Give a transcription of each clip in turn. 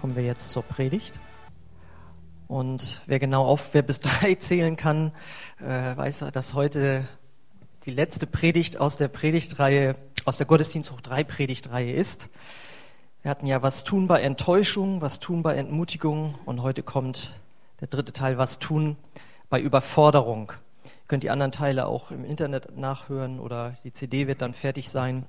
kommen wir jetzt zur Predigt. Und wer genau auf, wer bis drei zählen kann, äh, weiß, dass heute die letzte Predigt aus der Predigtreihe, aus der Gottesdienst hoch drei Predigtreihe ist. Wir hatten ja was tun bei Enttäuschung, was tun bei Entmutigung und heute kommt der dritte Teil, was tun bei Überforderung. Ihr könnt die anderen Teile auch im Internet nachhören oder die CD wird dann fertig sein.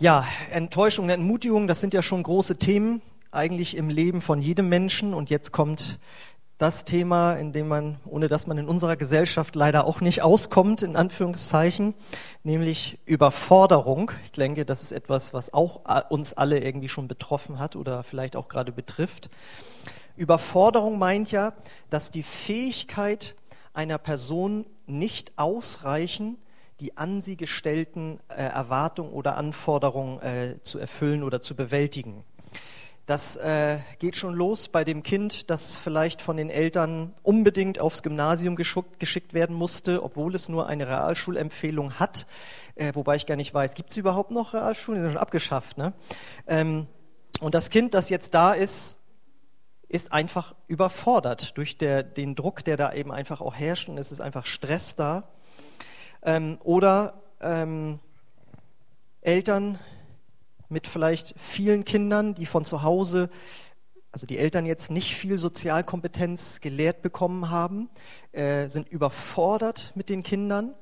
Ja, Enttäuschung und Entmutigung, das sind ja schon große Themen eigentlich im Leben von jedem Menschen. Und jetzt kommt das Thema, in dem man, ohne dass man in unserer Gesellschaft leider auch nicht auskommt, in Anführungszeichen, nämlich Überforderung. Ich denke, das ist etwas, was auch uns alle irgendwie schon betroffen hat oder vielleicht auch gerade betrifft. Überforderung meint ja, dass die Fähigkeit einer Person nicht ausreichen, die an sie gestellten äh, Erwartungen oder Anforderungen äh, zu erfüllen oder zu bewältigen. Das äh, geht schon los bei dem Kind, das vielleicht von den Eltern unbedingt aufs Gymnasium geschickt werden musste, obwohl es nur eine Realschulempfehlung hat. Äh, wobei ich gar nicht weiß, gibt es überhaupt noch Realschulen? Die sind schon abgeschafft. Ne? Ähm, und das Kind, das jetzt da ist, ist einfach überfordert durch der, den Druck, der da eben einfach auch herrscht. Und es ist einfach Stress da. Ähm, oder ähm, Eltern mit vielleicht vielen Kindern, die von zu Hause, also die Eltern jetzt nicht viel Sozialkompetenz gelehrt bekommen haben, äh, sind überfordert mit den Kindern.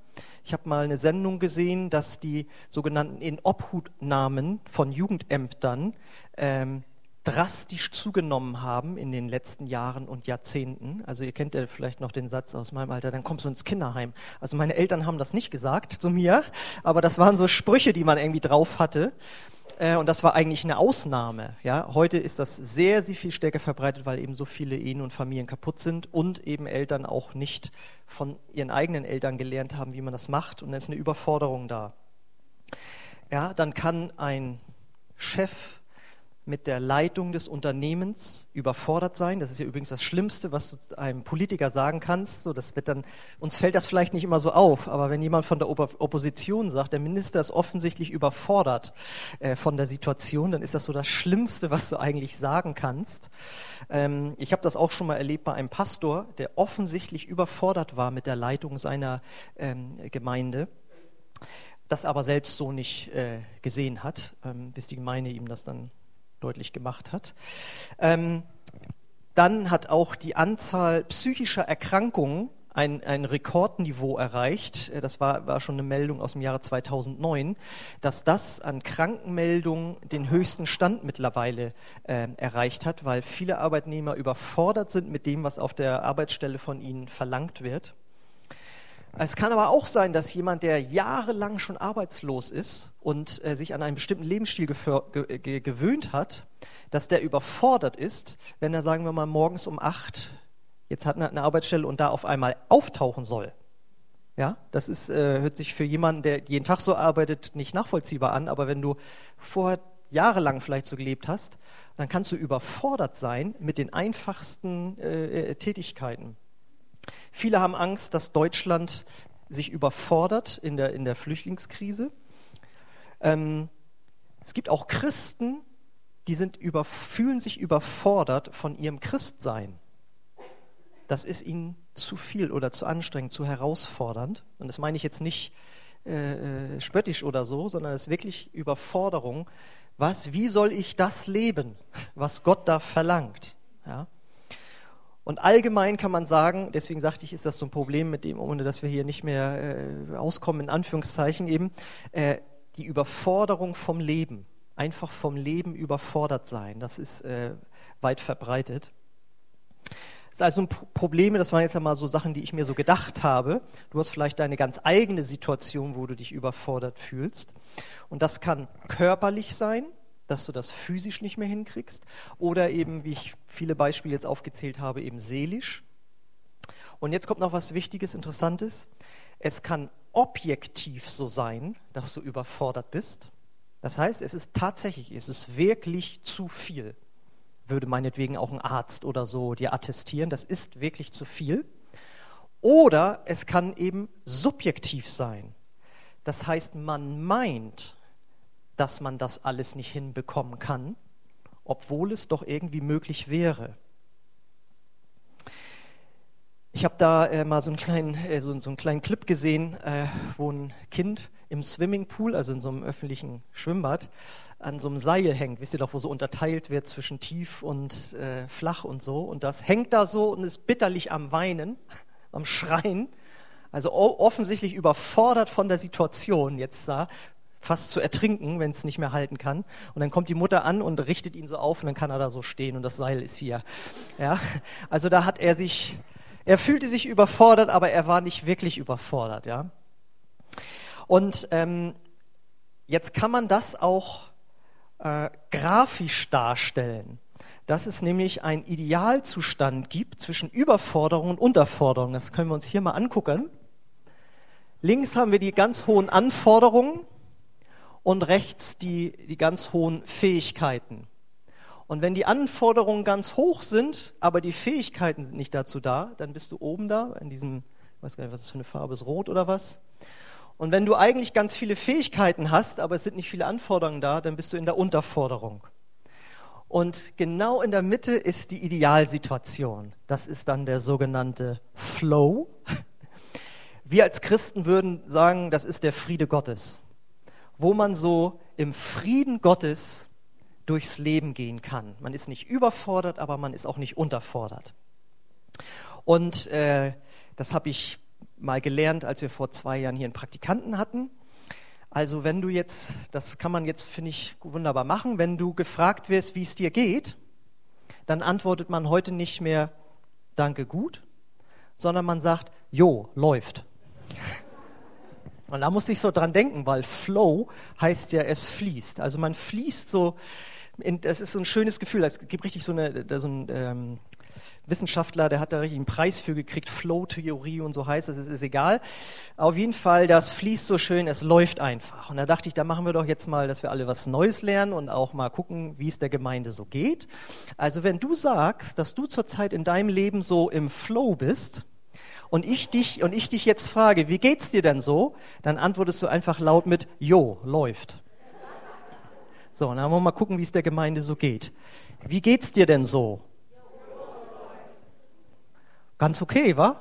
Ich habe mal eine Sendung gesehen, dass die sogenannten Inobhutnahmen von Jugendämtern ähm, drastisch zugenommen haben in den letzten Jahren und Jahrzehnten. Also ihr kennt ja vielleicht noch den Satz aus meinem Alter, dann kommst du ins Kinderheim. Also meine Eltern haben das nicht gesagt zu mir, aber das waren so Sprüche, die man irgendwie drauf hatte. Äh, und das war eigentlich eine Ausnahme. Ja? Heute ist das sehr, sehr viel stärker verbreitet, weil eben so viele Ehen und Familien kaputt sind und eben Eltern auch nicht von ihren eigenen Eltern gelernt haben, wie man das macht. Und es ist eine Überforderung da. Ja, dann kann ein Chef mit der Leitung des Unternehmens überfordert sein. Das ist ja übrigens das Schlimmste, was du einem Politiker sagen kannst. So, das wird dann, uns fällt das vielleicht nicht immer so auf, aber wenn jemand von der Opposition sagt, der Minister ist offensichtlich überfordert äh, von der Situation, dann ist das so das Schlimmste, was du eigentlich sagen kannst. Ähm, ich habe das auch schon mal erlebt bei einem Pastor, der offensichtlich überfordert war mit der Leitung seiner ähm, Gemeinde das aber selbst so nicht äh, gesehen hat, ähm, bis die Gemeinde ihm das dann deutlich gemacht hat. Ähm, dann hat auch die Anzahl psychischer Erkrankungen ein, ein Rekordniveau erreicht. Äh, das war, war schon eine Meldung aus dem Jahre 2009, dass das an Krankenmeldungen den höchsten Stand mittlerweile äh, erreicht hat, weil viele Arbeitnehmer überfordert sind mit dem, was auf der Arbeitsstelle von ihnen verlangt wird. Es kann aber auch sein, dass jemand, der jahrelang schon arbeitslos ist und äh, sich an einen bestimmten Lebensstil ge ge gewöhnt hat, dass der überfordert ist, wenn er, sagen wir mal, morgens um acht jetzt hat eine Arbeitsstelle und da auf einmal auftauchen soll. Ja, das ist, äh, hört sich für jemanden, der jeden Tag so arbeitet, nicht nachvollziehbar an, aber wenn du vorher jahrelang vielleicht so gelebt hast, dann kannst du überfordert sein mit den einfachsten äh, äh Tätigkeiten. Viele haben Angst, dass Deutschland sich überfordert in der, in der Flüchtlingskrise. Ähm, es gibt auch Christen, die sind über, fühlen sich überfordert von ihrem Christsein. Das ist ihnen zu viel oder zu anstrengend, zu herausfordernd. Und das meine ich jetzt nicht äh, äh spöttisch oder so, sondern es ist wirklich Überforderung. Was, wie soll ich das leben, was Gott da verlangt? Ja? Und allgemein kann man sagen, deswegen sagte ich, ist das so ein Problem, mit dem, ohne dass wir hier nicht mehr äh, auskommen, in Anführungszeichen eben, äh, die Überforderung vom Leben, einfach vom Leben überfordert sein, das ist äh, weit verbreitet. Das ist also ein Problem, das waren jetzt einmal so Sachen, die ich mir so gedacht habe. Du hast vielleicht deine ganz eigene Situation, wo du dich überfordert fühlst. Und das kann körperlich sein, dass du das physisch nicht mehr hinkriegst oder eben, wie ich viele Beispiele jetzt aufgezählt habe, eben seelisch. Und jetzt kommt noch was Wichtiges, Interessantes. Es kann objektiv so sein, dass du überfordert bist. Das heißt, es ist tatsächlich, es ist wirklich zu viel. Würde meinetwegen auch ein Arzt oder so dir attestieren, das ist wirklich zu viel. Oder es kann eben subjektiv sein. Das heißt, man meint, dass man das alles nicht hinbekommen kann obwohl es doch irgendwie möglich wäre. Ich habe da äh, mal so einen, kleinen, äh, so, so, einen kleinen Clip gesehen, äh, wo ein Kind im Swimmingpool, also in so einem öffentlichen Schwimmbad, an so einem Seil hängt. Wisst ihr doch, wo so unterteilt wird zwischen tief und äh, flach und so. Und das hängt da so und ist bitterlich am Weinen, am Schreien. Also offensichtlich überfordert von der Situation jetzt da, fast zu ertrinken, wenn es nicht mehr halten kann. Und dann kommt die Mutter an und richtet ihn so auf und dann kann er da so stehen und das Seil ist hier. Ja, also da hat er sich er fühlte sich überfordert, aber er war nicht wirklich überfordert. Ja? Und ähm, jetzt kann man das auch äh, grafisch darstellen, dass es nämlich einen Idealzustand gibt zwischen Überforderung und Unterforderung. Das können wir uns hier mal angucken. Links haben wir die ganz hohen Anforderungen und rechts die, die ganz hohen Fähigkeiten. Und wenn die Anforderungen ganz hoch sind, aber die Fähigkeiten sind nicht dazu da, dann bist du oben da, in diesem, ich weiß gar nicht, was das für eine Farbe ist, rot oder was. Und wenn du eigentlich ganz viele Fähigkeiten hast, aber es sind nicht viele Anforderungen da, dann bist du in der Unterforderung. Und genau in der Mitte ist die Idealsituation. Das ist dann der sogenannte Flow. Wir als Christen würden sagen, das ist der Friede Gottes, wo man so im Frieden Gottes durchs Leben gehen kann. Man ist nicht überfordert, aber man ist auch nicht unterfordert. Und äh, das habe ich mal gelernt, als wir vor zwei Jahren hier einen Praktikanten hatten. Also wenn du jetzt, das kann man jetzt, finde ich, wunderbar machen, wenn du gefragt wirst, wie es dir geht, dann antwortet man heute nicht mehr, danke gut, sondern man sagt, jo, läuft. Und da muss ich so dran denken, weil Flow heißt ja, es fließt. Also man fließt so das ist so ein schönes Gefühl. Es gibt richtig so, eine, so einen ähm, Wissenschaftler, der hat da richtig einen Preis für gekriegt, Flow-Theorie und so heißt das, ist, ist egal. Auf jeden Fall, das fließt so schön, es läuft einfach. Und da dachte ich, da machen wir doch jetzt mal, dass wir alle was Neues lernen und auch mal gucken, wie es der Gemeinde so geht. Also wenn du sagst, dass du zurzeit in deinem Leben so im Flow bist, und ich dich und ich dich jetzt frage, wie geht's dir denn so? Dann antwortest du einfach laut mit Jo, läuft. So, dann wollen wir mal gucken, wie es der Gemeinde so geht. Wie geht's dir denn so? Ganz okay, wa?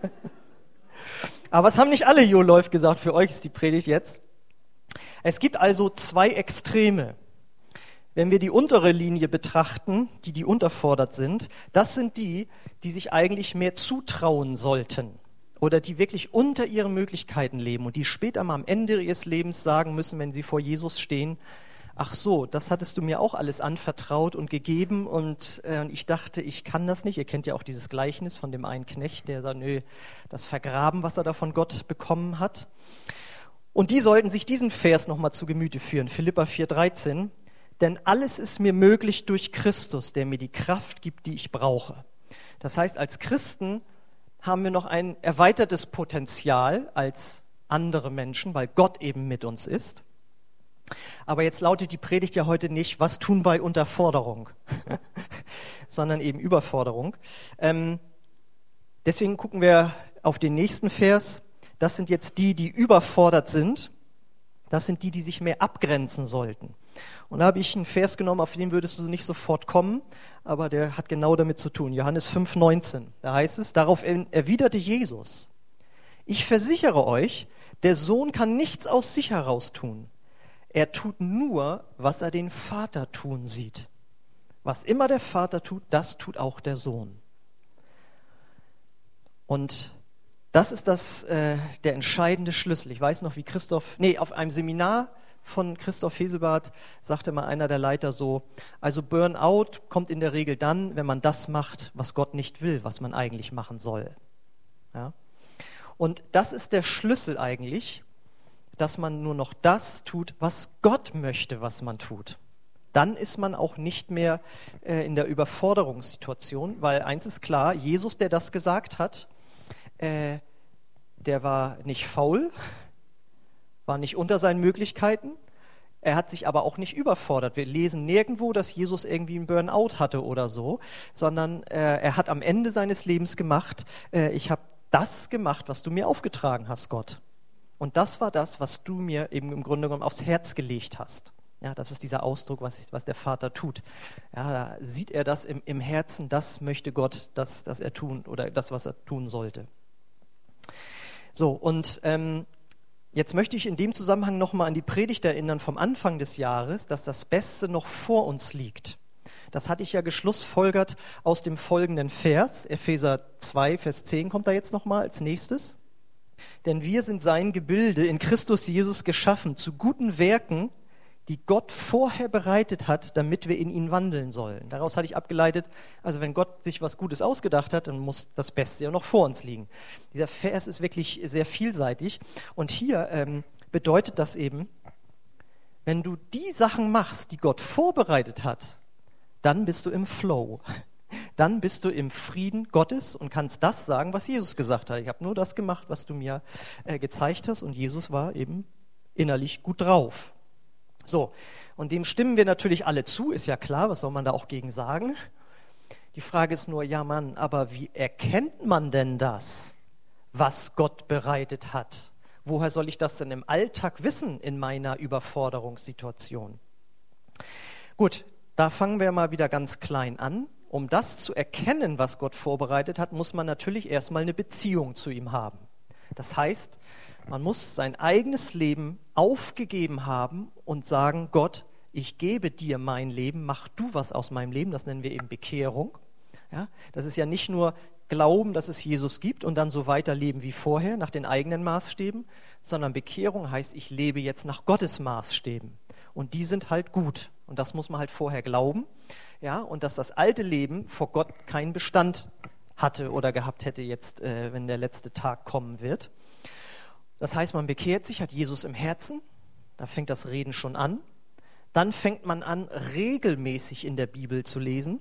Aber was haben nicht alle Jo läuft gesagt? Für euch ist die Predigt jetzt. Es gibt also zwei Extreme. Wenn wir die untere Linie betrachten, die die unterfordert sind, das sind die, die sich eigentlich mehr zutrauen sollten oder die wirklich unter ihren Möglichkeiten leben und die später mal am Ende ihres Lebens sagen müssen, wenn sie vor Jesus stehen, ach so, das hattest du mir auch alles anvertraut und gegeben und äh, ich dachte, ich kann das nicht. Ihr kennt ja auch dieses Gleichnis von dem einen Knecht, der sagt, nö, das vergraben, was er da von Gott bekommen hat. Und die sollten sich diesen Vers nochmal zu Gemüte führen, Philippa 4,13. Denn alles ist mir möglich durch Christus, der mir die Kraft gibt, die ich brauche. Das heißt, als Christen haben wir noch ein erweitertes Potenzial als andere Menschen, weil Gott eben mit uns ist. Aber jetzt lautet die Predigt ja heute nicht, was tun bei Unterforderung, sondern eben Überforderung. Ähm, deswegen gucken wir auf den nächsten Vers. Das sind jetzt die, die überfordert sind. Das sind die, die sich mehr abgrenzen sollten. Und da habe ich einen Vers genommen, auf den würdest du nicht sofort kommen, aber der hat genau damit zu tun. Johannes 5,19. Da heißt es, darauf erwiderte Jesus, ich versichere euch, der Sohn kann nichts aus sich heraus tun. Er tut nur, was er den Vater tun sieht. Was immer der Vater tut, das tut auch der Sohn. Und das ist das, äh, der entscheidende Schlüssel. Ich weiß noch, wie Christoph, nee, auf einem Seminar von Christoph Heselbart sagte mal einer der Leiter so, also Burnout kommt in der Regel dann, wenn man das macht, was Gott nicht will, was man eigentlich machen soll. Ja? Und das ist der Schlüssel eigentlich, dass man nur noch das tut, was Gott möchte, was man tut. Dann ist man auch nicht mehr äh, in der Überforderungssituation, weil eins ist klar, Jesus, der das gesagt hat, äh, der war nicht faul, war nicht unter seinen Möglichkeiten, er hat sich aber auch nicht überfordert. Wir lesen nirgendwo, dass Jesus irgendwie einen Burnout hatte oder so, sondern äh, er hat am Ende seines Lebens gemacht, äh, ich habe das gemacht, was du mir aufgetragen hast, Gott. Und das war das, was du mir eben im Grunde genommen aufs Herz gelegt hast. Ja, das ist dieser Ausdruck, was, was der Vater tut. Ja, da sieht er das im, im Herzen, das möchte Gott, dass, dass er tun oder das, was er tun sollte. So, und ähm, jetzt möchte ich in dem Zusammenhang nochmal an die Predigt erinnern vom Anfang des Jahres, dass das Beste noch vor uns liegt. Das hatte ich ja geschlussfolgert aus dem folgenden Vers, Epheser 2, Vers 10 kommt da jetzt nochmal als nächstes. Denn wir sind sein Gebilde in Christus Jesus geschaffen zu guten Werken, die Gott vorher bereitet hat, damit wir in ihn wandeln sollen. Daraus hatte ich abgeleitet, also wenn Gott sich was Gutes ausgedacht hat, dann muss das Beste ja noch vor uns liegen. Dieser Vers ist wirklich sehr vielseitig und hier ähm, bedeutet das eben, wenn du die Sachen machst, die Gott vorbereitet hat, dann bist du im Flow. Dann bist du im Frieden Gottes und kannst das sagen, was Jesus gesagt hat. Ich habe nur das gemacht, was du mir äh, gezeigt hast und Jesus war eben innerlich gut drauf. So, und dem stimmen wir natürlich alle zu, ist ja klar, was soll man da auch gegen sagen? Die Frage ist nur, ja Mann, aber wie erkennt man denn das, was Gott bereitet hat? Woher soll ich das denn im Alltag wissen in meiner Überforderungssituation? Gut, da fangen wir mal wieder ganz klein an. Um das zu erkennen, was Gott vorbereitet hat, muss man natürlich erstmal eine Beziehung zu ihm haben. Das heißt, man muss sein eigenes Leben aufgegeben haben und sagen, Gott, ich gebe dir mein Leben, mach du was aus meinem Leben, das nennen wir eben Bekehrung. Ja, das ist ja nicht nur Glauben, dass es Jesus gibt und dann so weiterleben wie vorher, nach den eigenen Maßstäben, sondern Bekehrung heißt, ich lebe jetzt nach Gottes Maßstäben. Und die sind halt gut. Und das muss man halt vorher glauben. Ja, und dass das alte Leben vor Gott keinen Bestand hatte oder gehabt hätte jetzt, äh, wenn der letzte Tag kommen wird. Das heißt, man bekehrt sich, hat Jesus im Herzen, da fängt das Reden schon an. Dann fängt man an, regelmäßig in der Bibel zu lesen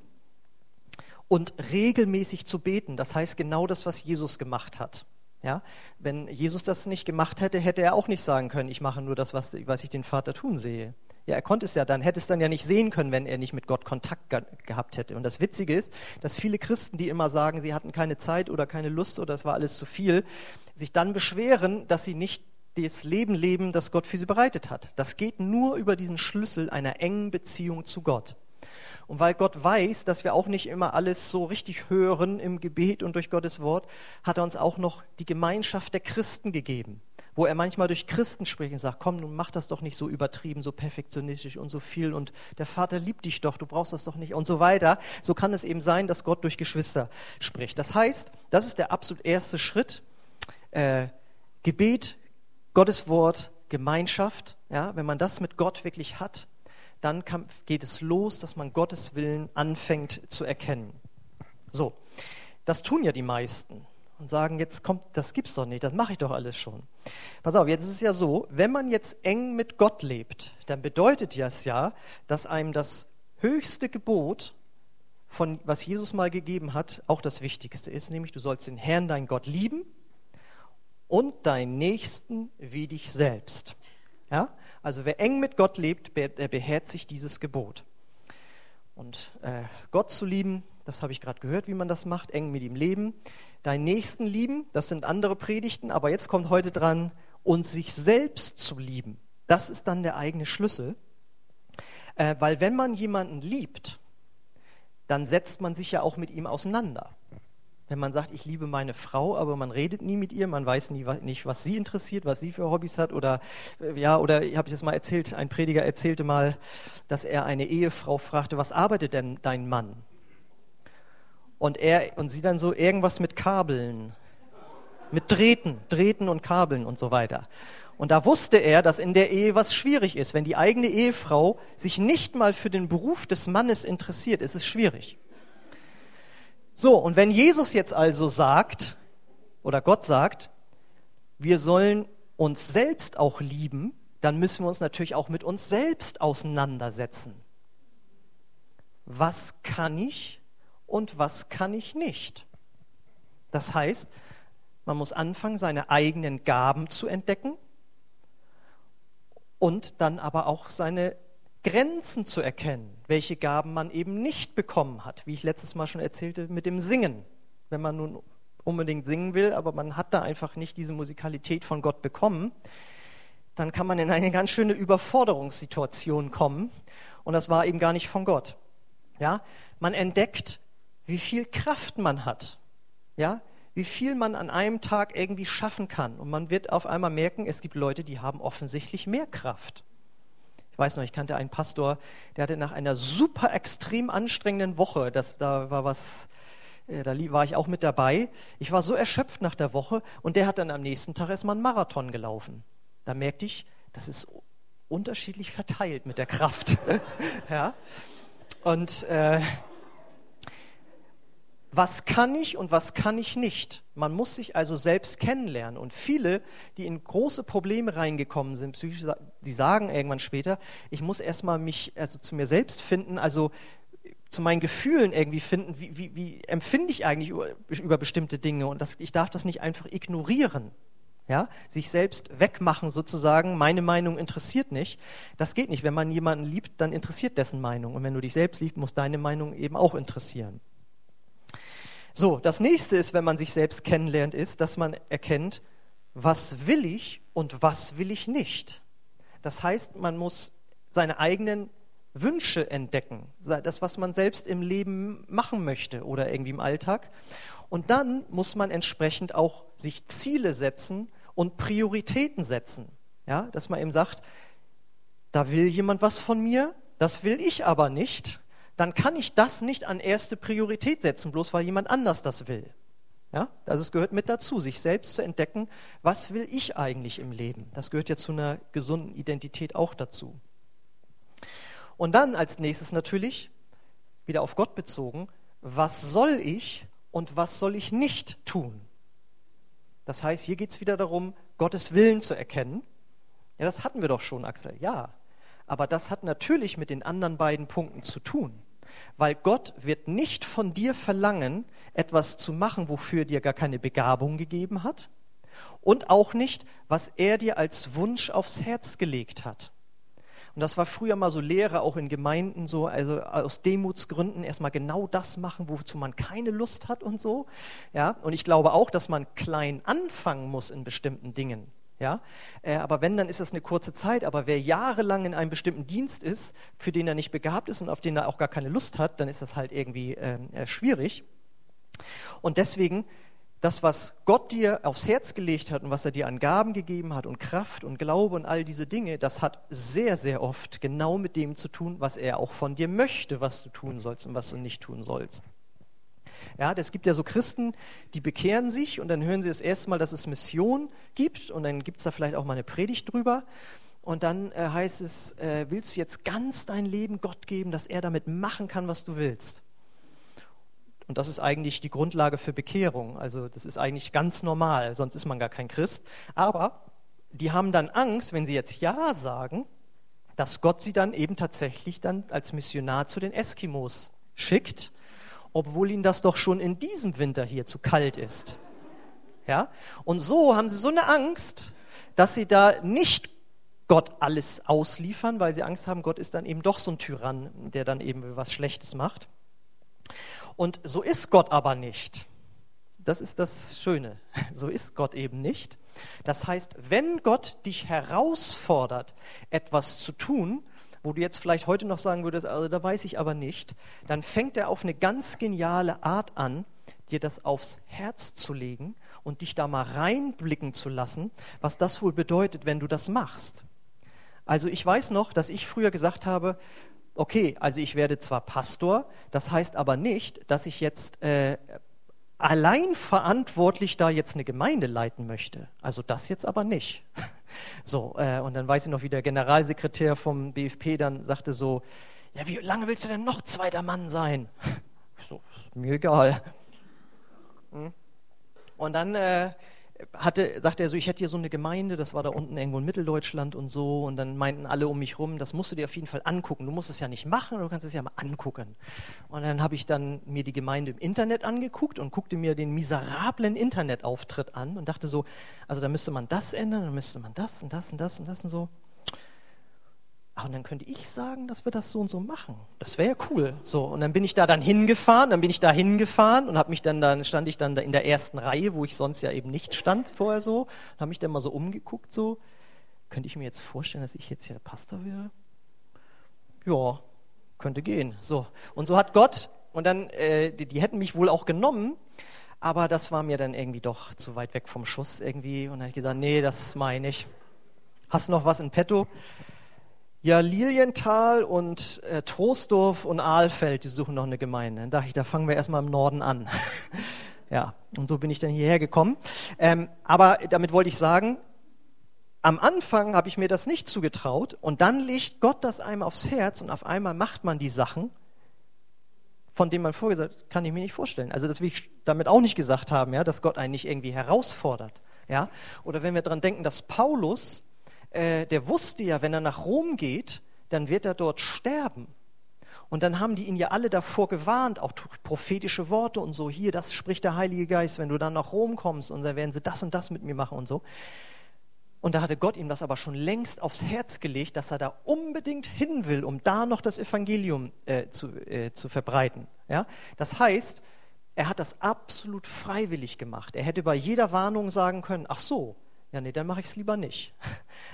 und regelmäßig zu beten. Das heißt genau das, was Jesus gemacht hat. Ja, wenn Jesus das nicht gemacht hätte, hätte er auch nicht sagen können, ich mache nur das, was, was ich den Vater tun sehe. Ja, er konnte es ja dann, hätte es dann ja nicht sehen können, wenn er nicht mit Gott Kontakt ge gehabt hätte. Und das Witzige ist, dass viele Christen, die immer sagen, sie hatten keine Zeit oder keine Lust oder es war alles zu viel, sich dann beschweren, dass sie nicht das Leben leben, das Gott für sie bereitet hat. Das geht nur über diesen Schlüssel einer engen Beziehung zu Gott. Und weil Gott weiß, dass wir auch nicht immer alles so richtig hören im Gebet und durch Gottes Wort, hat er uns auch noch die Gemeinschaft der Christen gegeben wo er manchmal durch Christen spricht und sagt, komm, nun mach das doch nicht so übertrieben, so perfektionistisch und so viel und der Vater liebt dich doch, du brauchst das doch nicht und so weiter. So kann es eben sein, dass Gott durch Geschwister spricht. Das heißt, das ist der absolut erste Schritt. Äh, Gebet, Gottes Wort, Gemeinschaft, ja, wenn man das mit Gott wirklich hat, dann kann, geht es los, dass man Gottes Willen anfängt zu erkennen. So, das tun ja die meisten und sagen, jetzt kommt, das gibt's doch nicht, das mache ich doch alles schon. Pass auf, jetzt ist es ja so, wenn man jetzt eng mit Gott lebt, dann bedeutet das ja, dass einem das höchste Gebot von was Jesus mal gegeben hat, auch das Wichtigste ist, nämlich du sollst den Herrn, dein Gott lieben und deinen Nächsten wie dich selbst. Ja? Also wer eng mit Gott lebt, der beherzigt dieses Gebot. Und äh, Gott zu lieben, das habe ich gerade gehört, wie man das macht, eng mit ihm leben deinen Nächsten lieben, das sind andere Predigten, aber jetzt kommt heute dran, und sich selbst zu lieben. Das ist dann der eigene Schlüssel. Äh, weil wenn man jemanden liebt, dann setzt man sich ja auch mit ihm auseinander. Wenn man sagt, ich liebe meine Frau, aber man redet nie mit ihr, man weiß nie, nicht, was sie interessiert, was sie für Hobbys hat oder äh, ja, oder habe ich das mal erzählt, ein Prediger erzählte mal, dass er eine Ehefrau fragte, was arbeitet denn dein Mann? Und er und sie dann so irgendwas mit Kabeln, mit Drähten, Drähten und Kabeln und so weiter. Und da wusste er, dass in der Ehe was schwierig ist. Wenn die eigene Ehefrau sich nicht mal für den Beruf des Mannes interessiert, ist es schwierig. So, und wenn Jesus jetzt also sagt, oder Gott sagt, wir sollen uns selbst auch lieben, dann müssen wir uns natürlich auch mit uns selbst auseinandersetzen. Was kann ich und was kann ich nicht. Das heißt, man muss anfangen, seine eigenen Gaben zu entdecken und dann aber auch seine Grenzen zu erkennen, welche Gaben man eben nicht bekommen hat, wie ich letztes Mal schon erzählte mit dem Singen. Wenn man nun unbedingt singen will, aber man hat da einfach nicht diese Musikalität von Gott bekommen, dann kann man in eine ganz schöne Überforderungssituation kommen. Und das war eben gar nicht von Gott. Ja, man entdeckt, wie viel Kraft man hat. Ja, wie viel man an einem Tag irgendwie schaffen kann. Und man wird auf einmal merken, es gibt Leute, die haben offensichtlich mehr Kraft. Ich weiß noch, ich kannte einen Pastor, der hatte nach einer super extrem anstrengenden Woche, das, da war was, äh, da war ich auch mit dabei. Ich war so erschöpft nach der Woche und der hat dann am nächsten Tag erstmal einen Marathon gelaufen. Da merkte ich, das ist unterschiedlich verteilt mit der Kraft. ja. Und äh, was kann ich und was kann ich nicht? Man muss sich also selbst kennenlernen. Und viele, die in große Probleme reingekommen sind, die sagen irgendwann später, ich muss erstmal mich also zu mir selbst finden, also zu meinen Gefühlen irgendwie finden, wie, wie, wie empfinde ich eigentlich über, über bestimmte Dinge und das, ich darf das nicht einfach ignorieren. Ja, sich selbst wegmachen sozusagen, meine Meinung interessiert nicht. Das geht nicht. Wenn man jemanden liebt, dann interessiert dessen Meinung. Und wenn du dich selbst liebst, muss deine Meinung eben auch interessieren. So, das nächste ist, wenn man sich selbst kennenlernt, ist, dass man erkennt, was will ich und was will ich nicht. Das heißt, man muss seine eigenen Wünsche entdecken, das, was man selbst im Leben machen möchte oder irgendwie im Alltag. Und dann muss man entsprechend auch sich Ziele setzen und Prioritäten setzen. Ja, dass man eben sagt, da will jemand was von mir, das will ich aber nicht dann kann ich das nicht an erste Priorität setzen, bloß weil jemand anders das will. Ja, also es gehört mit dazu, sich selbst zu entdecken, was will ich eigentlich im Leben. Das gehört ja zu einer gesunden Identität auch dazu. Und dann als nächstes natürlich, wieder auf Gott bezogen, was soll ich und was soll ich nicht tun? Das heißt, hier geht es wieder darum, Gottes Willen zu erkennen. Ja, das hatten wir doch schon, Axel, ja. Aber das hat natürlich mit den anderen beiden Punkten zu tun weil Gott wird nicht von dir verlangen, etwas zu machen, wofür er dir gar keine Begabung gegeben hat und auch nicht, was er dir als Wunsch aufs Herz gelegt hat. Und das war früher mal so Lehre auch in Gemeinden so, also aus Demutsgründen erstmal genau das machen, wozu man keine Lust hat und so. Ja, und ich glaube auch, dass man klein anfangen muss in bestimmten Dingen. Ja? Äh, aber wenn, dann ist das eine kurze Zeit. Aber wer jahrelang in einem bestimmten Dienst ist, für den er nicht begabt ist und auf den er auch gar keine Lust hat, dann ist das halt irgendwie ähm, äh, schwierig. Und deswegen, das, was Gott dir aufs Herz gelegt hat und was er dir an Gaben gegeben hat und Kraft und Glaube und all diese Dinge, das hat sehr, sehr oft genau mit dem zu tun, was er auch von dir möchte, was du tun sollst und was du nicht tun sollst. Ja, es gibt ja so Christen, die bekehren sich und dann hören sie das erste Mal, dass es Mission gibt und dann gibt es da vielleicht auch mal eine Predigt drüber. Und dann äh, heißt es, äh, willst du jetzt ganz dein Leben Gott geben, dass er damit machen kann, was du willst? Und das ist eigentlich die Grundlage für Bekehrung. Also das ist eigentlich ganz normal, sonst ist man gar kein Christ. Aber die haben dann Angst, wenn sie jetzt Ja sagen, dass Gott sie dann eben tatsächlich dann als Missionar zu den Eskimos schickt obwohl ihnen das doch schon in diesem Winter hier zu kalt ist. Ja? Und so haben sie so eine Angst, dass sie da nicht Gott alles ausliefern, weil sie Angst haben, Gott ist dann eben doch so ein Tyrann, der dann eben was Schlechtes macht. Und so ist Gott aber nicht. Das ist das Schöne. So ist Gott eben nicht. Das heißt, wenn Gott dich herausfordert, etwas zu tun, wo du jetzt vielleicht heute noch sagen würdest, also da weiß ich aber nicht, dann fängt er auf eine ganz geniale Art an, dir das aufs Herz zu legen und dich da mal reinblicken zu lassen, was das wohl bedeutet, wenn du das machst. Also ich weiß noch, dass ich früher gesagt habe, okay, also ich werde zwar Pastor, das heißt aber nicht, dass ich jetzt äh, allein verantwortlich da jetzt eine Gemeinde leiten möchte. Also das jetzt aber nicht. So, äh, und dann weiß ich noch, wie der Generalsekretär vom BFP dann sagte so, ja, wie lange willst du denn noch zweiter Mann sein? So, ist mir egal. Hm? Und dann äh, hatte, sagte er so, ich hätte hier so eine Gemeinde, das war da unten irgendwo in Mitteldeutschland und so, und dann meinten alle um mich rum, das musst du dir auf jeden Fall angucken. Du musst es ja nicht machen, du kannst es ja mal angucken. Und dann habe ich dann mir die Gemeinde im Internet angeguckt und guckte mir den miserablen Internetauftritt an und dachte so, also da müsste man das ändern, dann müsste man das und das und das und das und so. Ach, und dann könnte ich sagen, dass wir das so und so machen. Das wäre ja cool. So, und dann bin ich da dann hingefahren, dann bin ich da hingefahren und habe mich dann, dann stand ich dann da in der ersten Reihe, wo ich sonst ja eben nicht stand vorher so, und habe mich dann mal so umgeguckt so. könnte ich mir jetzt vorstellen, dass ich jetzt hier Pastor wäre? Ja, könnte gehen. So. Und so hat Gott, und dann, äh, die, die hätten mich wohl auch genommen, aber das war mir dann irgendwie doch zu weit weg vom Schuss irgendwie. Und dann habe ich gesagt, nee, das meine ich. Hast du noch was in petto? Ja, Lilienthal und äh, Troisdorf und Ahlfeld, die suchen noch eine Gemeinde. Dann dachte ich, da fangen wir erstmal im Norden an. ja, und so bin ich dann hierher gekommen. Ähm, aber damit wollte ich sagen, am Anfang habe ich mir das nicht zugetraut und dann legt Gott das einem aufs Herz und auf einmal macht man die Sachen, von denen man vorgesagt kann ich mir nicht vorstellen. Also das will ich damit auch nicht gesagt haben, ja, dass Gott einen nicht irgendwie herausfordert. Ja? Oder wenn wir daran denken, dass Paulus äh, der wusste ja, wenn er nach Rom geht, dann wird er dort sterben. Und dann haben die ihn ja alle davor gewarnt, auch prophetische Worte und so. Hier, das spricht der Heilige Geist, wenn du dann nach Rom kommst und dann werden sie das und das mit mir machen und so. Und da hatte Gott ihm das aber schon längst aufs Herz gelegt, dass er da unbedingt hin will, um da noch das Evangelium äh, zu, äh, zu verbreiten. Ja? Das heißt, er hat das absolut freiwillig gemacht. Er hätte bei jeder Warnung sagen können, ach so, ja, nee, dann mache ich es lieber nicht.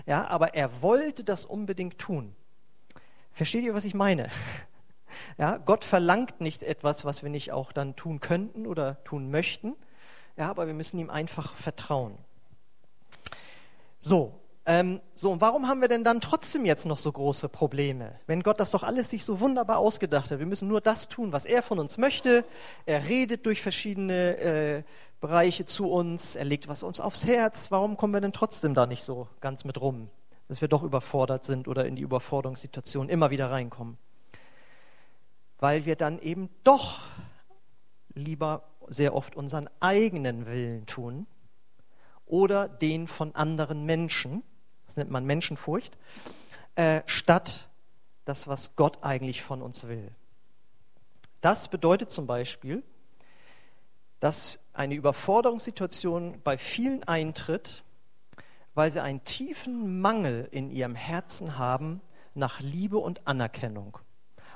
Ja, aber er wollte das unbedingt tun. Versteht ihr, was ich meine? Ja, Gott verlangt nicht etwas, was wir nicht auch dann tun könnten oder tun möchten. Ja, aber wir müssen ihm einfach vertrauen. So, ähm, so, und warum haben wir denn dann trotzdem jetzt noch so große Probleme? Wenn Gott das doch alles sich so wunderbar ausgedacht hat, wir müssen nur das tun, was er von uns möchte. Er redet durch verschiedene äh, Bereiche zu uns, er legt was uns aufs Herz. Warum kommen wir denn trotzdem da nicht so ganz mit rum? Dass wir doch überfordert sind oder in die Überforderungssituation immer wieder reinkommen. Weil wir dann eben doch lieber sehr oft unseren eigenen Willen tun oder den von anderen Menschen das nennt man Menschenfurcht, äh, statt das, was Gott eigentlich von uns will. Das bedeutet zum Beispiel, dass eine Überforderungssituation bei vielen eintritt, weil sie einen tiefen Mangel in ihrem Herzen haben nach Liebe und Anerkennung.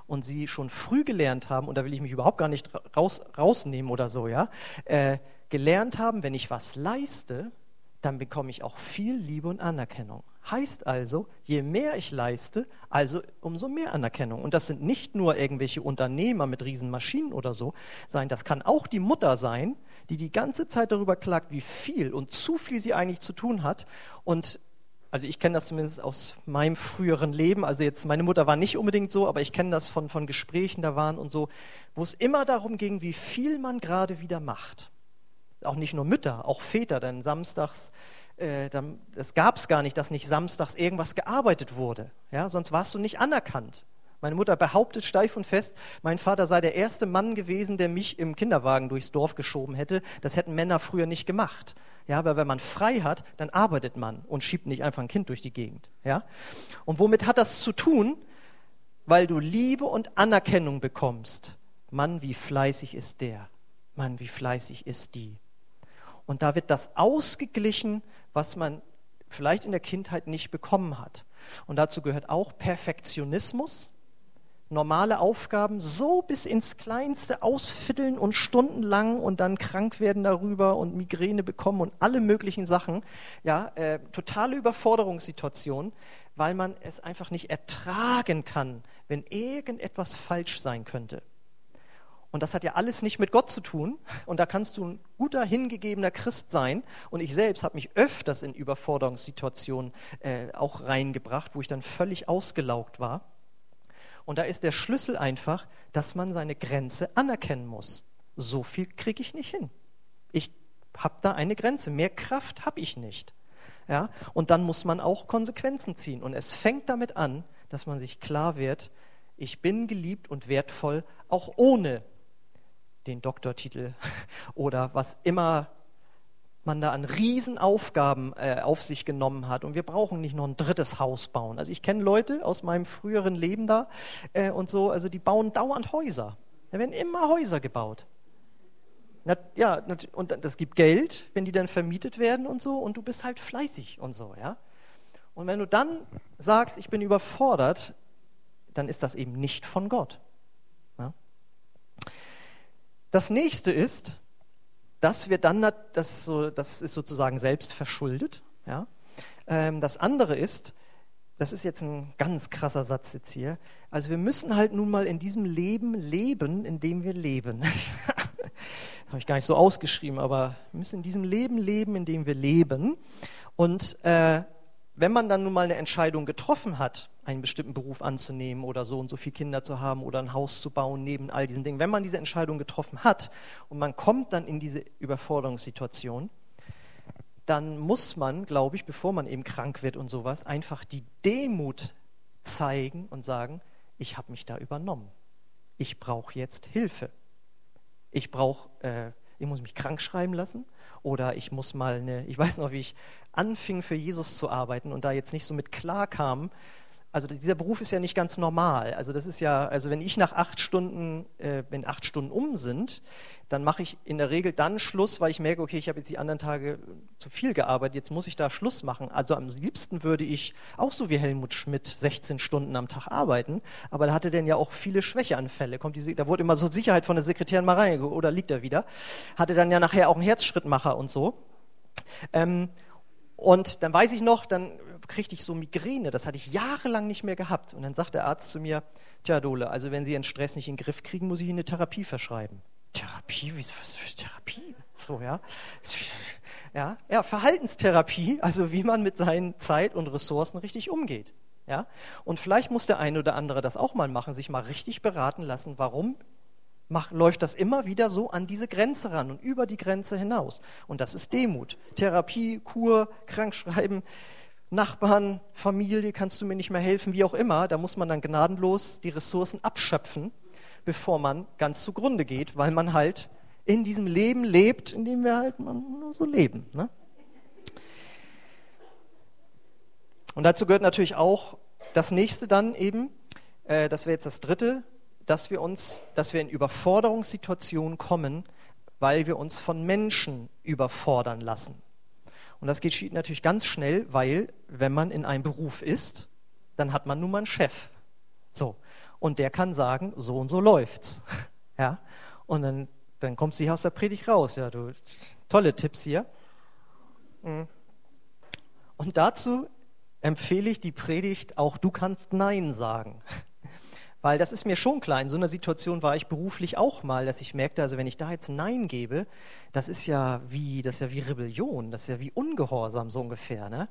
Und sie schon früh gelernt haben, und da will ich mich überhaupt gar nicht raus, rausnehmen oder so, ja, äh, gelernt haben, wenn ich was leiste, dann bekomme ich auch viel Liebe und Anerkennung. Heißt also, je mehr ich leiste, also umso mehr Anerkennung. Und das sind nicht nur irgendwelche Unternehmer mit Riesenmaschinen oder so sein, das kann auch die Mutter sein, die die ganze Zeit darüber klagt, wie viel und zu viel sie eigentlich zu tun hat. Und also ich kenne das zumindest aus meinem früheren Leben. Also jetzt, meine Mutter war nicht unbedingt so, aber ich kenne das von, von Gesprächen, da waren und so, wo es immer darum ging, wie viel man gerade wieder macht auch nicht nur Mütter, auch Väter, denn samstags, äh, das gab es gar nicht, dass nicht samstags irgendwas gearbeitet wurde. Ja, sonst warst du nicht anerkannt. Meine Mutter behauptet steif und fest, mein Vater sei der erste Mann gewesen, der mich im Kinderwagen durchs Dorf geschoben hätte. Das hätten Männer früher nicht gemacht. Ja, aber wenn man frei hat, dann arbeitet man und schiebt nicht einfach ein Kind durch die Gegend. Ja? Und womit hat das zu tun? Weil du Liebe und Anerkennung bekommst. Mann, wie fleißig ist der. Mann, wie fleißig ist die. Und da wird das ausgeglichen, was man vielleicht in der Kindheit nicht bekommen hat. Und dazu gehört auch Perfektionismus, normale Aufgaben so bis ins Kleinste ausfiddeln und stundenlang und dann krank werden darüber und Migräne bekommen und alle möglichen Sachen. Ja, äh, totale Überforderungssituation, weil man es einfach nicht ertragen kann, wenn irgendetwas falsch sein könnte. Und das hat ja alles nicht mit Gott zu tun. Und da kannst du ein guter, hingegebener Christ sein. Und ich selbst habe mich öfters in Überforderungssituationen äh, auch reingebracht, wo ich dann völlig ausgelaugt war. Und da ist der Schlüssel einfach, dass man seine Grenze anerkennen muss. So viel kriege ich nicht hin. Ich habe da eine Grenze. Mehr Kraft habe ich nicht. Ja? Und dann muss man auch Konsequenzen ziehen. Und es fängt damit an, dass man sich klar wird, ich bin geliebt und wertvoll, auch ohne den Doktortitel oder was immer man da an Riesenaufgaben äh, auf sich genommen hat. Und wir brauchen nicht noch ein drittes Haus bauen. Also ich kenne Leute aus meinem früheren Leben da äh, und so, also die bauen dauernd Häuser. Da werden immer Häuser gebaut. Na, ja, und das gibt Geld, wenn die dann vermietet werden und so, und du bist halt fleißig und so, ja. Und wenn du dann sagst, ich bin überfordert, dann ist das eben nicht von Gott. Das nächste ist, dass wir dann, das, so, das ist sozusagen selbst verschuldet, ja, Ähm, das andere ist, das ist jetzt ein ganz krasser Satz jetzt hier, also wir müssen halt nun mal in diesem Leben leben, in dem wir leben. habe ich gar nicht so ausgeschrieben, aber wir müssen in diesem Leben leben, in dem wir leben. Und äh, wenn man dann nun mal eine Entscheidung getroffen hat, einen bestimmten Beruf anzunehmen oder so und so viele Kinder zu haben oder ein Haus zu bauen neben all diesen Dingen, wenn man diese Entscheidung getroffen hat und man kommt dann in diese Überforderungssituation, dann muss man, glaube ich, bevor man eben krank wird und sowas, einfach die Demut zeigen und sagen, ich habe mich da übernommen. Ich brauche jetzt Hilfe. Ich brauche, äh, ich muss mich krank schreiben lassen oder ich muss mal eine, ich weiß noch, wie ich anfing für Jesus zu arbeiten und da jetzt nicht so mit klar kam, also dieser Beruf ist ja nicht ganz normal. Also das ist ja, also wenn ich nach acht Stunden, äh, wenn acht Stunden um sind, dann mache ich in der Regel dann Schluss, weil ich merke, okay, ich habe jetzt die anderen Tage zu viel gearbeitet, jetzt muss ich da Schluss machen. Also am liebsten würde ich auch so wie Helmut Schmidt 16 Stunden am Tag arbeiten, aber da hatte denn ja auch viele Schwächeanfälle. Kommt die, da wurde immer so Sicherheit von der Sekretärin mal rein, oder liegt er wieder? Hatte dann ja nachher auch einen Herzschrittmacher und so. Ähm, und dann weiß ich noch, dann kriegte ich so Migräne, das hatte ich jahrelang nicht mehr gehabt. Und dann sagt der Arzt zu mir, tja Dole, also wenn Sie Ihren Stress nicht in den Griff kriegen, muss ich Ihnen eine Therapie verschreiben. Therapie? Was für Therapie? So, ja. Ja, ja, Verhaltenstherapie, also wie man mit seinen Zeit und Ressourcen richtig umgeht. Ja? Und vielleicht muss der eine oder andere das auch mal machen, sich mal richtig beraten lassen, warum macht, läuft das immer wieder so an diese Grenze ran und über die Grenze hinaus. Und das ist Demut. Therapie, Kur, Krankschreiben, Nachbarn, Familie, kannst du mir nicht mehr helfen, wie auch immer. Da muss man dann gnadenlos die Ressourcen abschöpfen, bevor man ganz zugrunde geht, weil man halt in diesem Leben lebt, in dem wir halt nur so leben. Ne? Und dazu gehört natürlich auch das nächste dann eben, äh, das wäre jetzt das dritte, dass wir uns, dass wir in Überforderungssituationen kommen, weil wir uns von Menschen überfordern lassen. Und das geschieht natürlich ganz schnell, weil wenn man in einem Beruf ist, dann hat man nun mal einen Chef. So. Und der kann sagen, so und so läuft's. Ja. Und dann, dann kommst du hier aus der Predigt raus. Ja, du, tolle Tipps hier. Mhm. Und dazu empfehle ich die Predigt, auch du kannst Nein sagen. Weil das ist mir schon klar. In so einer Situation war ich beruflich auch mal, dass ich merkte, also wenn ich da jetzt Nein gebe, das ist ja wie, das ist ja wie Rebellion, das ist ja wie Ungehorsam so ungefähr. Ne?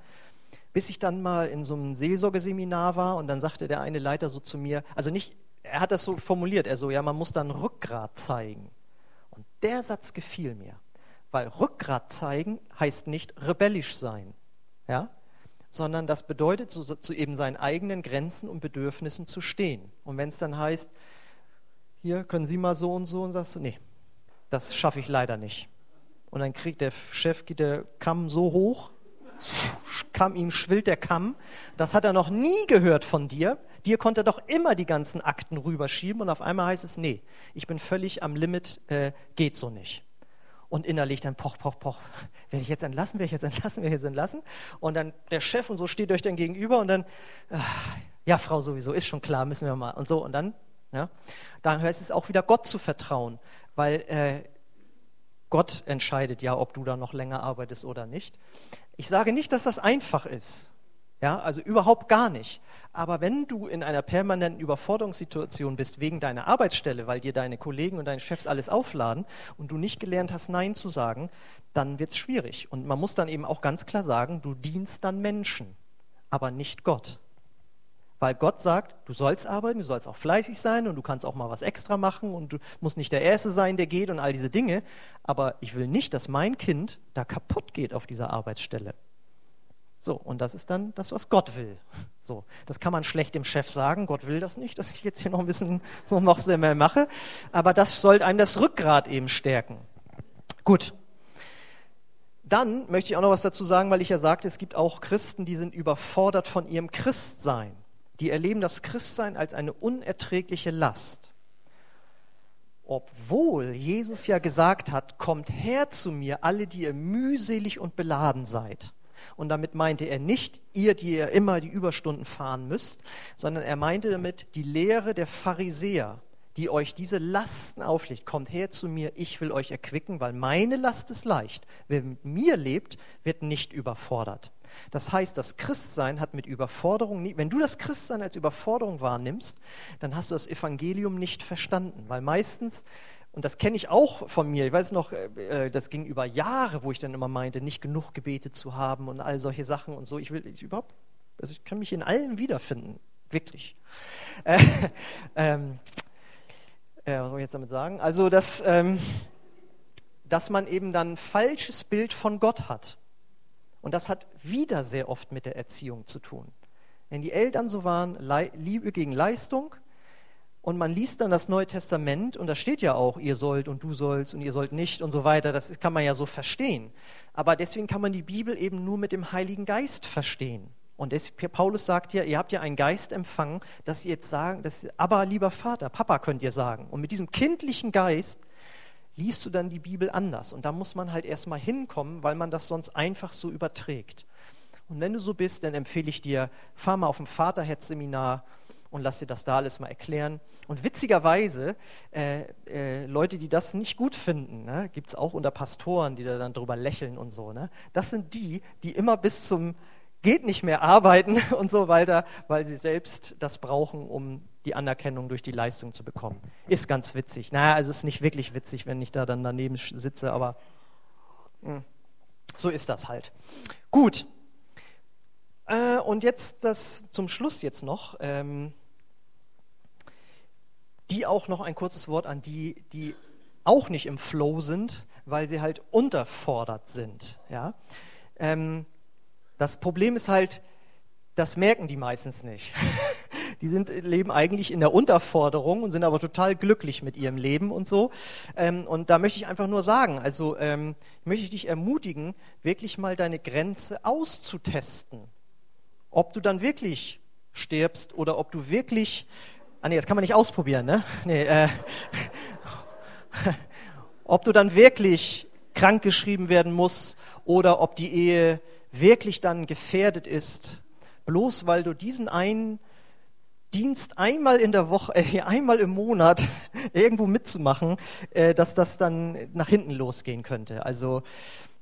Bis ich dann mal in so einem Seelsorgeseminar war und dann sagte der eine Leiter so zu mir, also nicht, er hat das so formuliert, er so, ja, man muss dann Rückgrat zeigen. Und der Satz gefiel mir, weil Rückgrat zeigen heißt nicht rebellisch sein. Ja? Sondern das bedeutet, zu, zu eben seinen eigenen Grenzen und Bedürfnissen zu stehen. Und wenn es dann heißt, hier können Sie mal so und so, und sagst du, nee, das schaffe ich leider nicht. Und dann kriegt der Chef, geht der Kamm so hoch, Kamm, ihm schwillt der Kamm. Das hat er noch nie gehört von dir. Dir konnte er doch immer die ganzen Akten rüberschieben und auf einmal heißt es, nee, ich bin völlig am Limit, äh, geht so nicht und innerlich dann poch, poch, poch, werde ich jetzt entlassen, werde ich jetzt entlassen, werde ich jetzt entlassen? Und dann der Chef und so steht euch dann gegenüber und dann, ach, ja, Frau sowieso, ist schon klar, müssen wir mal. Und so, und dann, ja, dann heißt es auch wieder Gott zu vertrauen, weil äh, Gott entscheidet ja, ob du da noch länger arbeitest oder nicht. Ich sage nicht, dass das einfach ist. Ja, also überhaupt gar nicht. Aber wenn du in einer permanenten Überforderungssituation bist wegen deiner Arbeitsstelle, weil dir deine Kollegen und deine Chefs alles aufladen und du nicht gelernt hast, Nein zu sagen, dann wird es schwierig. Und man muss dann eben auch ganz klar sagen, du dienst dann Menschen, aber nicht Gott. Weil Gott sagt, du sollst arbeiten, du sollst auch fleißig sein und du kannst auch mal was extra machen und du musst nicht der Erste sein, der geht und all diese Dinge. Aber ich will nicht, dass mein Kind da kaputt geht auf dieser Arbeitsstelle. So, und das ist dann das, was Gott will. So, das kann man schlecht dem Chef sagen, Gott will das nicht, dass ich jetzt hier noch ein bisschen so noch sehr mehr mache, aber das soll einem das Rückgrat eben stärken. Gut. Dann möchte ich auch noch was dazu sagen, weil ich ja sagte, es gibt auch Christen, die sind überfordert von ihrem Christsein. Die erleben das Christsein als eine unerträgliche Last. Obwohl Jesus ja gesagt hat, kommt her zu mir, alle, die ihr mühselig und beladen seid und damit meinte er nicht ihr, die ihr immer die Überstunden fahren müsst, sondern er meinte damit die Lehre der Pharisäer, die euch diese Lasten auflegt. Kommt her zu mir, ich will euch erquicken, weil meine Last ist leicht. Wer mit mir lebt, wird nicht überfordert. Das heißt, das Christsein hat mit Überforderung, nie, wenn du das Christsein als Überforderung wahrnimmst, dann hast du das Evangelium nicht verstanden, weil meistens und das kenne ich auch von mir. Ich weiß noch, äh, äh, das ging über Jahre, wo ich dann immer meinte, nicht genug gebetet zu haben und all solche Sachen und so. Ich will ich überhaupt, also ich kann mich in allem wiederfinden, wirklich. Äh, ähm, äh, was soll ich jetzt damit sagen? Also, dass, ähm, dass man eben dann ein falsches Bild von Gott hat. Und das hat wieder sehr oft mit der Erziehung zu tun. Wenn die Eltern so waren, Liebe gegen Leistung, und man liest dann das Neue Testament und da steht ja auch, ihr sollt und du sollst und ihr sollt nicht und so weiter. Das kann man ja so verstehen. Aber deswegen kann man die Bibel eben nur mit dem Heiligen Geist verstehen. Und das, Paulus sagt ja, ihr habt ja einen Geist empfangen, dass ihr jetzt sagen, dass, aber lieber Vater, Papa könnt ihr sagen. Und mit diesem kindlichen Geist liest du dann die Bibel anders. Und da muss man halt erstmal hinkommen, weil man das sonst einfach so überträgt. Und wenn du so bist, dann empfehle ich dir, fahr mal auf ein Vaterherz-Seminar und lass dir das da alles mal erklären. Und witzigerweise, äh, äh, Leute, die das nicht gut finden, ne, gibt es auch unter Pastoren, die da dann drüber lächeln und so. Ne? Das sind die, die immer bis zum geht nicht mehr arbeiten und so weiter, weil sie selbst das brauchen, um die Anerkennung durch die Leistung zu bekommen. Ist ganz witzig. Naja, es ist nicht wirklich witzig, wenn ich da dann daneben sitze, aber mh, hm, so ist das halt. Gut. Äh, und jetzt das zum Schluss jetzt noch. Ähm, die auch noch ein kurzes Wort an die, die auch nicht im Flow sind, weil sie halt unterfordert sind. Ja? Ähm, das Problem ist halt, das merken die meistens nicht. die sind, leben eigentlich in der Unterforderung und sind aber total glücklich mit ihrem Leben und so. Ähm, und da möchte ich einfach nur sagen, also ähm, möchte ich dich ermutigen, wirklich mal deine Grenze auszutesten. Ob du dann wirklich stirbst oder ob du wirklich Ah nee, das kann man nicht ausprobieren, ne? Nee, äh, ob du dann wirklich krank geschrieben werden musst oder ob die Ehe wirklich dann gefährdet ist, bloß weil du diesen einen Dienst einmal in der Woche, äh, einmal im Monat irgendwo mitzumachen, äh, dass das dann nach hinten losgehen könnte. Also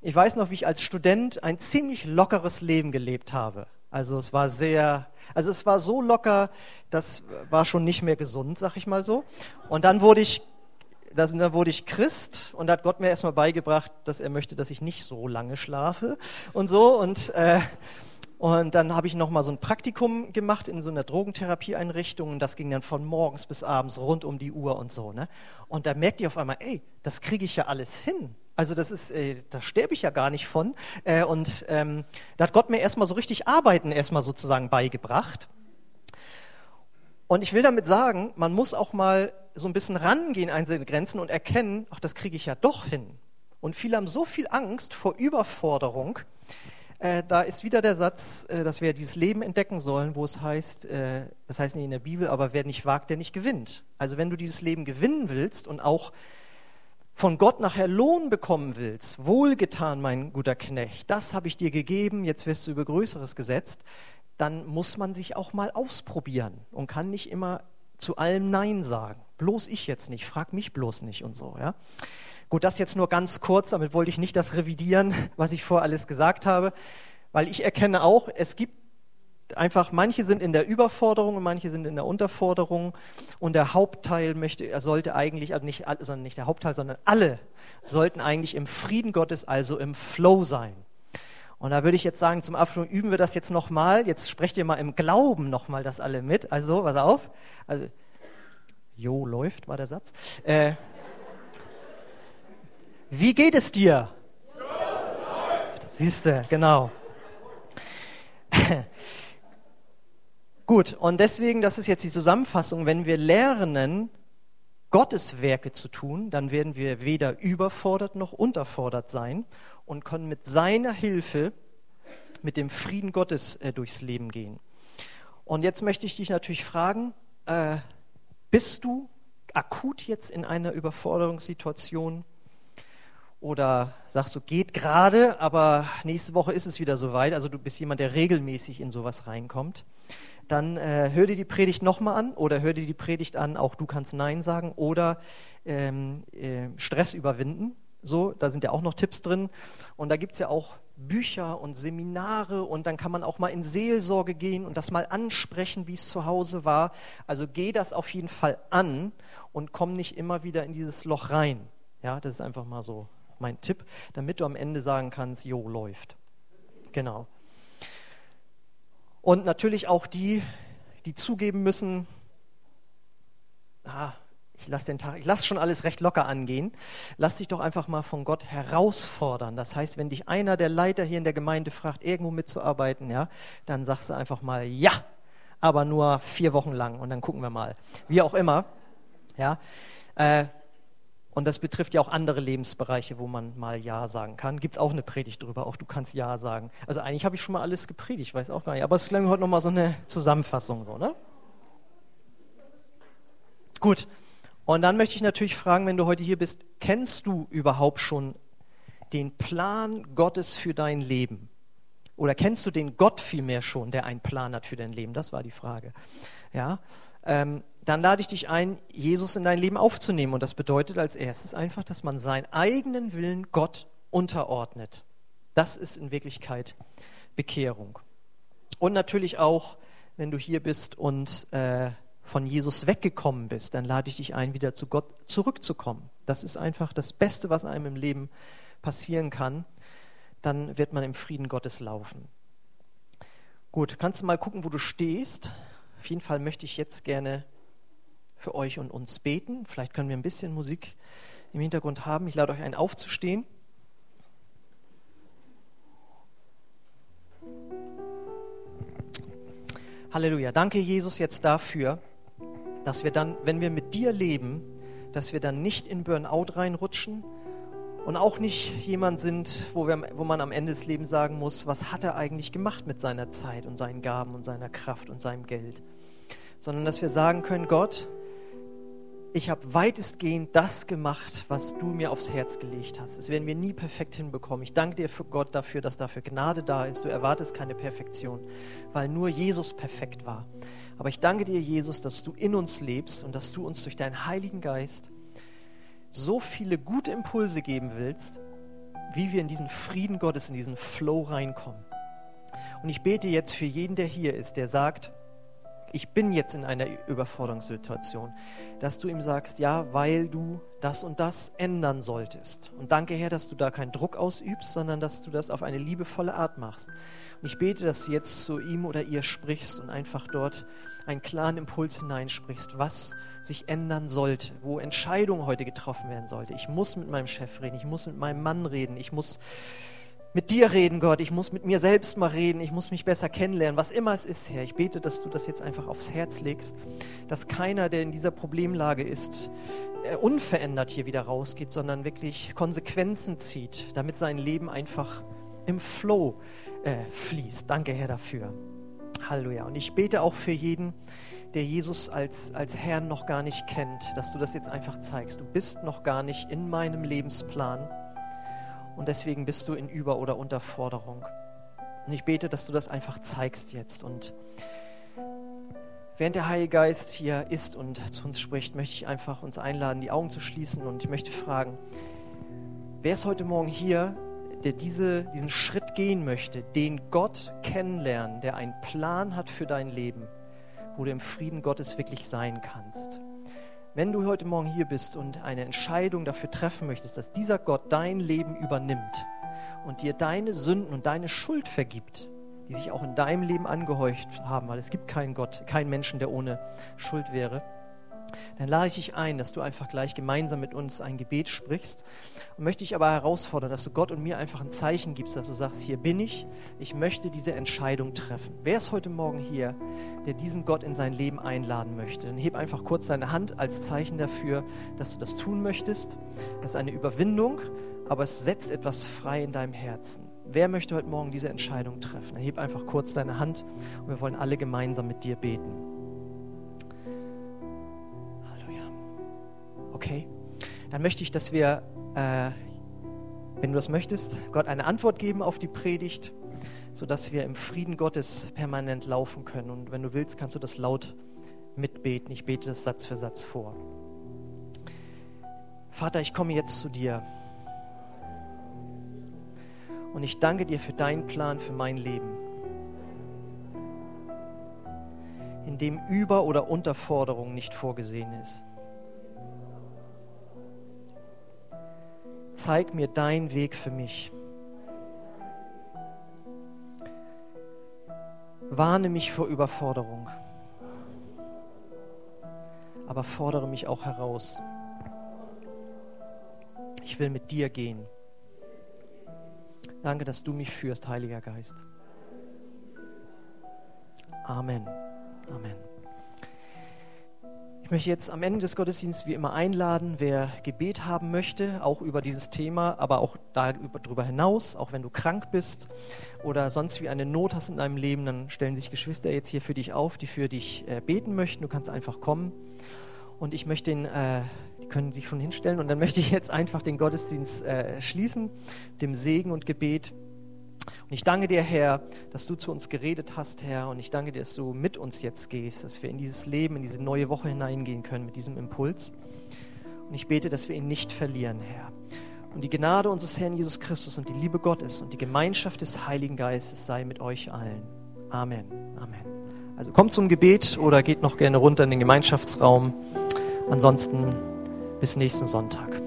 ich weiß noch, wie ich als Student ein ziemlich lockeres Leben gelebt habe. Also es war sehr also es war so locker, das war schon nicht mehr gesund, sag ich mal so. Und dann wurde ich, das, dann wurde ich Christ und da hat Gott mir erstmal beigebracht, dass er möchte, dass ich nicht so lange schlafe und so. Und, äh, und dann habe ich nochmal so ein Praktikum gemacht in so einer Drogentherapieeinrichtung und das ging dann von morgens bis abends rund um die Uhr und so. Ne? Und da merkt ihr auf einmal, ey, das kriege ich ja alles hin. Also das ist, äh, da sterbe ich ja gar nicht von. Äh, und ähm, da hat Gott mir erstmal so richtig Arbeiten erstmal sozusagen beigebracht. Und ich will damit sagen, man muss auch mal so ein bisschen rangehen an seine Grenzen und erkennen, ach, das kriege ich ja doch hin. Und viele haben so viel Angst vor Überforderung. Äh, da ist wieder der Satz, äh, dass wir dieses Leben entdecken sollen, wo es heißt, äh, das heißt nicht in der Bibel, aber wer nicht wagt, der nicht gewinnt. Also wenn du dieses Leben gewinnen willst und auch von Gott nachher Lohn bekommen willst, wohlgetan, mein guter Knecht, das habe ich dir gegeben, jetzt wirst du über Größeres gesetzt, dann muss man sich auch mal ausprobieren und kann nicht immer zu allem Nein sagen. Bloß ich jetzt nicht, frag mich bloß nicht und so. Ja? Gut, das jetzt nur ganz kurz, damit wollte ich nicht das revidieren, was ich vor alles gesagt habe, weil ich erkenne auch, es gibt einfach, manche sind in der Überforderung und manche sind in der Unterforderung. Und der Hauptteil möchte, er sollte eigentlich, also nicht, sondern nicht der Hauptteil, sondern alle sollten eigentlich im Frieden Gottes, also im Flow sein. Und da würde ich jetzt sagen, zum Abschluss üben wir das jetzt nochmal. Jetzt sprecht ihr mal im Glauben nochmal das alle mit. Also, pass auf. Also, Jo läuft, war der Satz. Äh, wie geht es dir? Siehst du, genau. Gut, und deswegen, das ist jetzt die Zusammenfassung, wenn wir lernen, Gottes Werke zu tun, dann werden wir weder überfordert noch unterfordert sein und können mit seiner Hilfe, mit dem Frieden Gottes äh, durchs Leben gehen. Und jetzt möchte ich dich natürlich fragen, äh, bist du akut jetzt in einer Überforderungssituation? Oder sagst du, geht gerade, aber nächste Woche ist es wieder soweit. Also du bist jemand, der regelmäßig in sowas reinkommt dann äh, hör dir die Predigt nochmal an oder hör dir die Predigt an, auch du kannst Nein sagen oder ähm, äh, Stress überwinden. So, da sind ja auch noch Tipps drin. Und da gibt es ja auch Bücher und Seminare und dann kann man auch mal in Seelsorge gehen und das mal ansprechen, wie es zu Hause war. Also geh das auf jeden Fall an und komm nicht immer wieder in dieses Loch rein. Ja, das ist einfach mal so mein Tipp, damit du am Ende sagen kannst, jo, läuft. Genau. Und natürlich auch die, die zugeben müssen, ah, ich lasse den schon alles recht locker angehen. Lass dich doch einfach mal von Gott herausfordern. Das heißt, wenn dich einer der Leiter hier in der Gemeinde fragt, irgendwo mitzuarbeiten, ja, dann sagst du einfach mal ja, aber nur vier Wochen lang und dann gucken wir mal. Wie auch immer, ja. Äh, und das betrifft ja auch andere Lebensbereiche, wo man mal Ja sagen kann. Gibt es auch eine Predigt drüber, auch du kannst Ja sagen. Also eigentlich habe ich schon mal alles gepredigt, weiß auch gar nicht. Aber es ist heute nochmal so eine Zusammenfassung, so, ne? Gut. Und dann möchte ich natürlich fragen, wenn du heute hier bist, kennst du überhaupt schon den Plan Gottes für dein Leben? Oder kennst du den Gott vielmehr schon, der einen Plan hat für dein Leben? Das war die Frage. Ja, ähm, dann lade ich dich ein, Jesus in dein Leben aufzunehmen. Und das bedeutet als erstes einfach, dass man seinen eigenen Willen Gott unterordnet. Das ist in Wirklichkeit Bekehrung. Und natürlich auch, wenn du hier bist und äh, von Jesus weggekommen bist, dann lade ich dich ein, wieder zu Gott zurückzukommen. Das ist einfach das Beste, was einem im Leben passieren kann. Dann wird man im Frieden Gottes laufen. Gut, kannst du mal gucken, wo du stehst. Auf jeden Fall möchte ich jetzt gerne für euch und uns beten. Vielleicht können wir ein bisschen Musik im Hintergrund haben. Ich lade euch ein, aufzustehen. Halleluja. Danke, Jesus, jetzt dafür, dass wir dann, wenn wir mit dir leben, dass wir dann nicht in Burnout reinrutschen und auch nicht jemand sind, wo, wir, wo man am Ende des Lebens sagen muss, was hat er eigentlich gemacht mit seiner Zeit und seinen Gaben und seiner Kraft und seinem Geld, sondern dass wir sagen können, Gott, ich habe weitestgehend das gemacht, was du mir aufs Herz gelegt hast. Das werden wir nie perfekt hinbekommen. Ich danke dir für Gott dafür, dass dafür Gnade da ist. Du erwartest keine Perfektion, weil nur Jesus perfekt war. Aber ich danke dir, Jesus, dass du in uns lebst und dass du uns durch deinen Heiligen Geist so viele gute Impulse geben willst, wie wir in diesen Frieden Gottes, in diesen Flow reinkommen. Und ich bete jetzt für jeden, der hier ist, der sagt, ich bin jetzt in einer Überforderungssituation, dass du ihm sagst, ja, weil du das und das ändern solltest. Und danke, Herr, dass du da keinen Druck ausübst, sondern dass du das auf eine liebevolle Art machst. Und ich bete, dass du jetzt zu ihm oder ihr sprichst und einfach dort einen klaren Impuls hineinsprichst, was sich ändern sollte, wo Entscheidungen heute getroffen werden sollte. Ich muss mit meinem Chef reden, ich muss mit meinem Mann reden, ich muss mit dir reden, Gott. Ich muss mit mir selbst mal reden. Ich muss mich besser kennenlernen. Was immer es ist, Herr. Ich bete, dass du das jetzt einfach aufs Herz legst, dass keiner, der in dieser Problemlage ist, äh, unverändert hier wieder rausgeht, sondern wirklich Konsequenzen zieht, damit sein Leben einfach im Flow äh, fließt. Danke, Herr, dafür. Halleluja. Und ich bete auch für jeden, der Jesus als, als Herrn noch gar nicht kennt, dass du das jetzt einfach zeigst. Du bist noch gar nicht in meinem Lebensplan und deswegen bist du in Über- oder Unterforderung. Und ich bete, dass du das einfach zeigst jetzt. Und während der Heilige Geist hier ist und zu uns spricht, möchte ich einfach uns einladen, die Augen zu schließen. Und ich möchte fragen, wer ist heute Morgen hier, der diese, diesen Schritt gehen möchte, den Gott kennenlernen, der einen Plan hat für dein Leben, wo du im Frieden Gottes wirklich sein kannst? Wenn du heute Morgen hier bist und eine Entscheidung dafür treffen möchtest, dass dieser Gott dein Leben übernimmt und dir deine Sünden und deine Schuld vergibt, die sich auch in deinem Leben angehäuft haben, weil es gibt keinen Gott, keinen Menschen, der ohne Schuld wäre, dann lade ich dich ein, dass du einfach gleich gemeinsam mit uns ein Gebet sprichst und möchte dich aber herausfordern, dass du Gott und mir einfach ein Zeichen gibst, dass du sagst, hier bin ich, ich möchte diese Entscheidung treffen. Wer ist heute Morgen hier, der diesen Gott in sein Leben einladen möchte? Dann heb einfach kurz deine Hand als Zeichen dafür, dass du das tun möchtest. Das ist eine Überwindung, aber es setzt etwas frei in deinem Herzen. Wer möchte heute Morgen diese Entscheidung treffen? Dann heb einfach kurz deine Hand und wir wollen alle gemeinsam mit dir beten. Okay, dann möchte ich, dass wir, äh, wenn du das möchtest, Gott eine Antwort geben auf die Predigt, sodass wir im Frieden Gottes permanent laufen können. Und wenn du willst, kannst du das laut mitbeten. Ich bete das Satz für Satz vor. Vater, ich komme jetzt zu dir. Und ich danke dir für deinen Plan für mein Leben, in dem Über- oder Unterforderung nicht vorgesehen ist. Zeig mir deinen Weg für mich. Warne mich vor Überforderung, aber fordere mich auch heraus. Ich will mit dir gehen. Danke, dass du mich führst, Heiliger Geist. Amen. Amen. Ich möchte jetzt am Ende des Gottesdienstes wie immer einladen, wer Gebet haben möchte, auch über dieses Thema, aber auch darüber hinaus, auch wenn du krank bist oder sonst wie eine Not hast in deinem Leben, dann stellen sich Geschwister jetzt hier für dich auf, die für dich äh, beten möchten. Du kannst einfach kommen. Und ich möchte den, äh, die können sich schon hinstellen, und dann möchte ich jetzt einfach den Gottesdienst äh, schließen, dem Segen und Gebet. Und ich danke dir, Herr, dass du zu uns geredet hast, Herr. Und ich danke dir, dass du mit uns jetzt gehst, dass wir in dieses Leben, in diese neue Woche hineingehen können mit diesem Impuls. Und ich bete, dass wir ihn nicht verlieren, Herr. Und die Gnade unseres Herrn Jesus Christus und die Liebe Gottes und die Gemeinschaft des Heiligen Geistes sei mit euch allen. Amen. Amen. Also kommt zum Gebet oder geht noch gerne runter in den Gemeinschaftsraum. Ansonsten bis nächsten Sonntag.